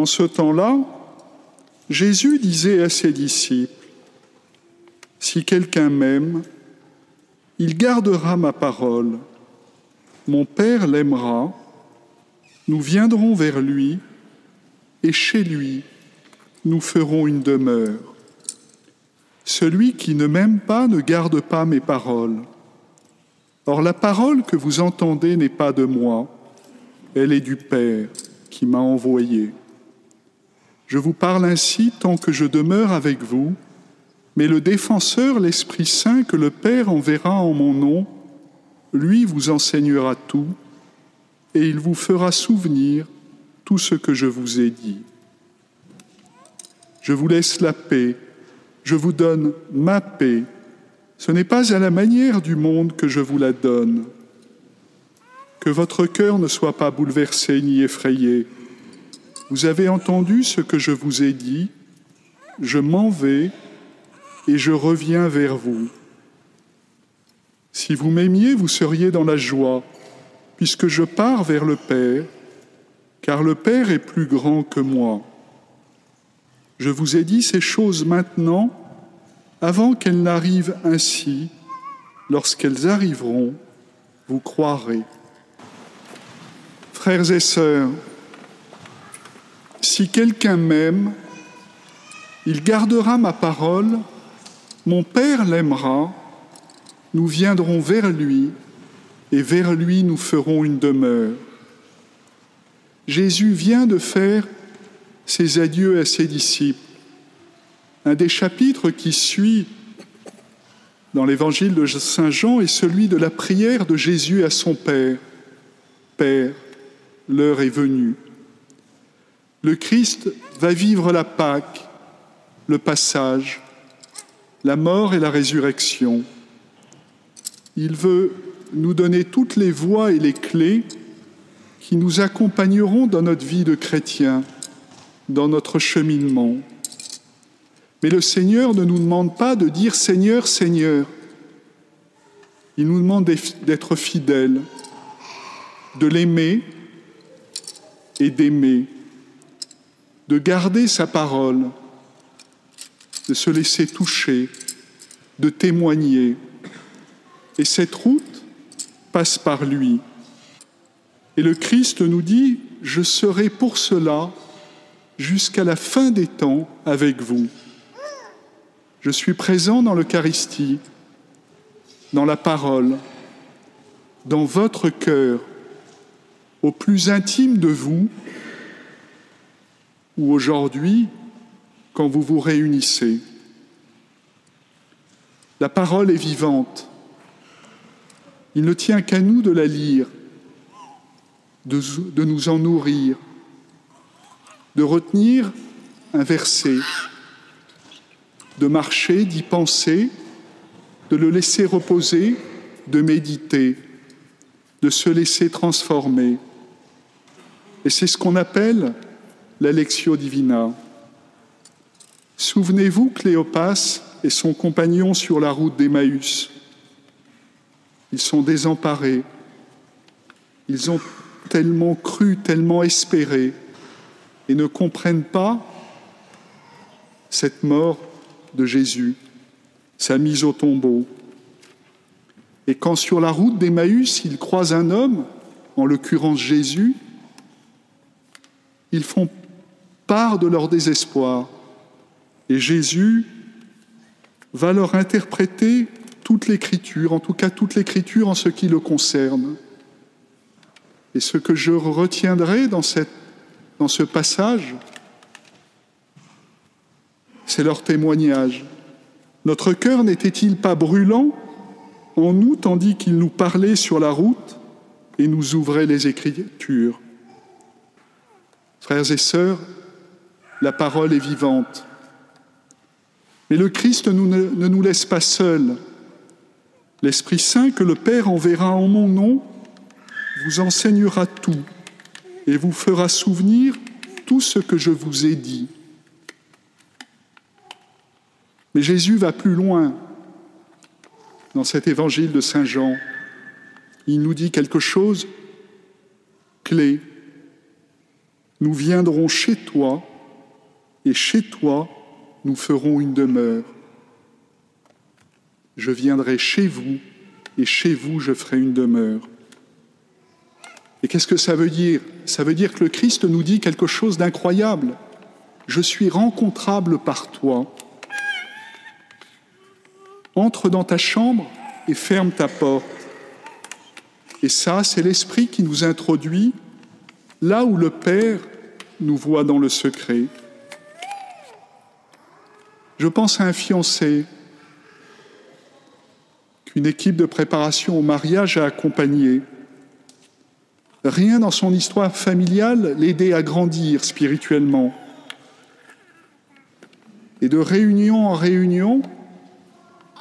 En ce temps-là, Jésus disait à ses disciples, Si quelqu'un m'aime, il gardera ma parole. Mon Père l'aimera, nous viendrons vers lui, et chez lui, nous ferons une demeure. Celui qui ne m'aime pas ne garde pas mes paroles. Or la parole que vous entendez n'est pas de moi, elle est du Père qui m'a envoyé. Je vous parle ainsi tant que je demeure avec vous, mais le défenseur, l'Esprit Saint, que le Père enverra en mon nom, lui vous enseignera tout, et il vous fera souvenir tout ce que je vous ai dit. Je vous laisse la paix, je vous donne ma paix. Ce n'est pas à la manière du monde que je vous la donne. Que votre cœur ne soit pas bouleversé ni effrayé. Vous avez entendu ce que je vous ai dit, je m'en vais et je reviens vers vous. Si vous m'aimiez, vous seriez dans la joie, puisque je pars vers le Père, car le Père est plus grand que moi. Je vous ai dit ces choses maintenant, avant qu'elles n'arrivent ainsi. Lorsqu'elles arriveront, vous croirez. Frères et sœurs, si quelqu'un m'aime, il gardera ma parole, mon Père l'aimera, nous viendrons vers lui, et vers lui nous ferons une demeure. Jésus vient de faire ses adieux à ses disciples. Un des chapitres qui suit dans l'évangile de Saint Jean est celui de la prière de Jésus à son Père. Père, l'heure est venue. Le Christ va vivre la Pâque, le passage, la mort et la résurrection. Il veut nous donner toutes les voies et les clés qui nous accompagneront dans notre vie de chrétien dans notre cheminement. Mais le Seigneur ne nous demande pas de dire Seigneur, Seigneur. Il nous demande d'être fidèles, de l'aimer et d'aimer, de garder sa parole, de se laisser toucher, de témoigner. Et cette route passe par lui. Et le Christ nous dit, je serai pour cela jusqu'à la fin des temps avec vous. Je suis présent dans l'Eucharistie, dans la parole, dans votre cœur, au plus intime de vous, ou aujourd'hui, quand vous vous réunissez. La parole est vivante. Il ne tient qu'à nous de la lire, de, nous en nourrir, de retenir un verset, de marcher, d'y penser, de le laisser reposer, de méditer, de se laisser transformer. Et c'est ce qu'on appelle la Divina. Souvenez-vous Cléopas et son compagnon sur la route d'Emmaüs. Ils sont désemparés. Ils ont tellement cru, tellement espéré, et ne comprennent pas cette mort de Jésus, sa mise au tombeau. Et quand sur la route d'Emmaüs, ils croisent un homme, en l'occurrence Jésus, ils font part de leur désespoir. Et Jésus va leur interpréter toute l'écriture, en tout cas toute l'écriture en ce qui le concerne. Et ce que je retiendrai dans cette dans ce passage, c'est leur témoignage. Notre cœur n'était-il pas brûlant en nous tandis qu'il nous parlait sur la route et nous ouvrait les Écritures? Frères et sœurs, la parole est vivante. Mais le Christ ne, nous laisse pas seuls. L'Esprit Saint que le Père enverra en mon nom vous enseignera tout et vous fera souvenir tout ce que je vous ai dit. Mais Jésus va plus loin dans cet évangile de Saint Jean. Il nous dit quelque chose clé. nous viendrons chez toi, et chez toi, nous ferons une demeure. Je viendrai chez vous, et chez vous, je ferai une demeure. Et qu'est-ce que ça veut dire? Ça veut dire que le Christ nous dit quelque chose d'incroyable. Je suis rencontrable par toi. Entre dans ta chambre et ferme ta porte. Et ça, c'est l'Esprit qui nous introduit là où le Père nous voit dans le secret. Je pense à un fiancé qu'une équipe de préparation au mariage a accompagné. Rien dans son histoire familiale l'aidait à grandir spirituellement. Et de réunion en réunion,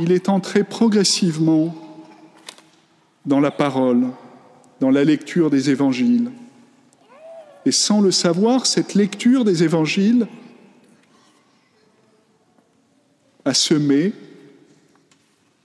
il est entré progressivement dans la parole, dans la lecture des évangiles. Et sans le savoir, cette lecture des évangiles a semé,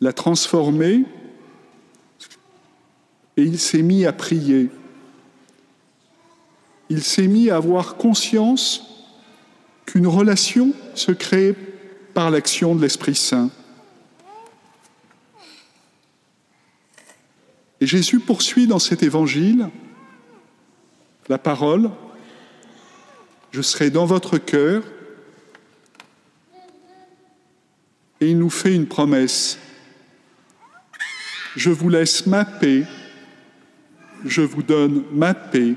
l'a transformé, et il s'est mis à prier. Il s'est mis à avoir conscience qu'une relation se crée par l'action de l'Esprit Saint. Et Jésus poursuit dans cet évangile la parole, je serai dans votre cœur, et il nous fait une promesse. Je vous laisse ma paix, je vous donne ma paix,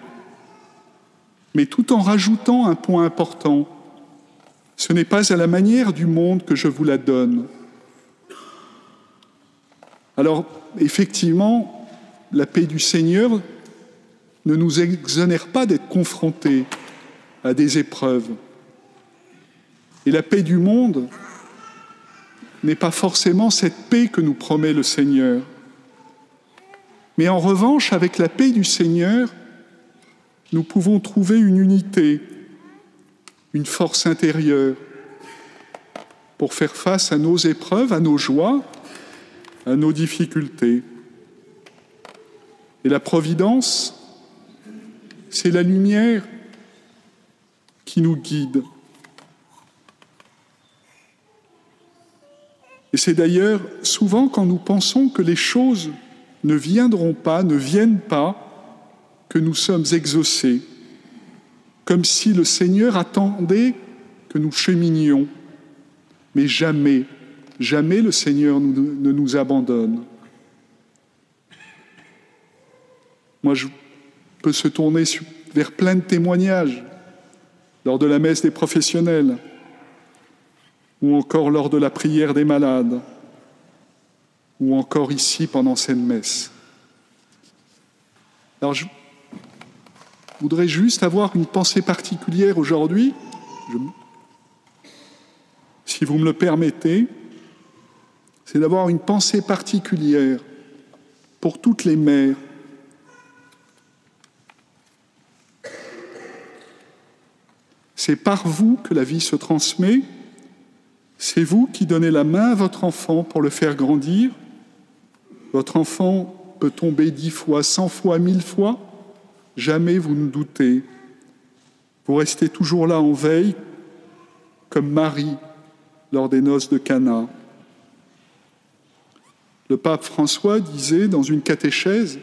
mais tout en rajoutant un point important. Ce n'est pas à la manière du monde que je vous la donne. Alors, effectivement, la paix du Seigneur ne nous exonère pas d'être confrontés à des épreuves. Et la paix du monde n'est pas forcément cette paix que nous promet le Seigneur. Mais en revanche, avec la paix du Seigneur, nous pouvons trouver une unité, une force intérieure pour faire face à nos épreuves, à nos joies, à nos difficultés. Et la Providence, c'est la lumière qui nous guide. Et c'est d'ailleurs souvent quand nous pensons que les choses ne viendront pas, ne viennent pas, que nous sommes exaucés, comme si le Seigneur attendait que nous cheminions. Mais jamais, jamais le Seigneur ne nous abandonne. Moi, je peut se tourner vers plein de témoignages lors de la messe des professionnels ou encore lors de la prière des malades ou encore ici pendant cette messe. Alors je voudrais juste avoir une pensée particulière aujourd'hui, si vous me le permettez, c'est d'avoir une pensée particulière pour toutes les mères C'est par vous que la vie se transmet. C'est vous qui donnez la main à votre enfant pour le faire grandir? Votre enfant peut tomber dix fois, cent fois, mille fois? Jamais vous ne doutez. Vous restez toujours là en veille, comme Marie lors des noces de Cana. Le pape François disait dans une catéchèse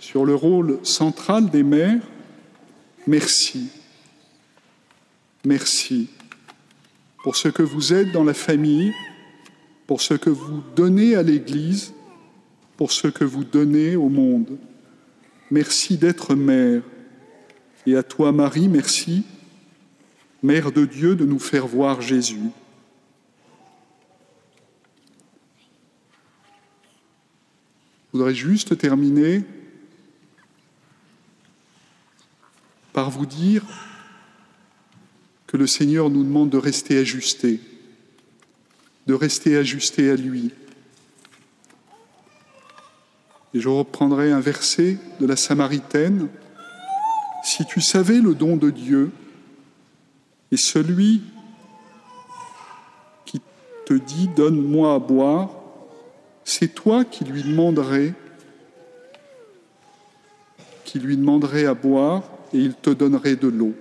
sur le rôle central des mères Merci. Merci pour ce que vous êtes dans la famille, pour ce que vous donnez à l'Église, pour ce que vous donnez au monde. Merci d'être mère. Et à toi, Marie, merci, Mère de Dieu, de nous faire voir Jésus. Je voudrais juste terminer par vous dire que le Seigneur nous demande de rester ajustés, de rester ajustés à lui. Et je reprendrai un verset de la Samaritaine. Si tu savais le don de Dieu et celui qui te dit donne-moi à boire, c'est toi qui lui demanderais qui lui demanderait à boire et il te donnerait de l'eau.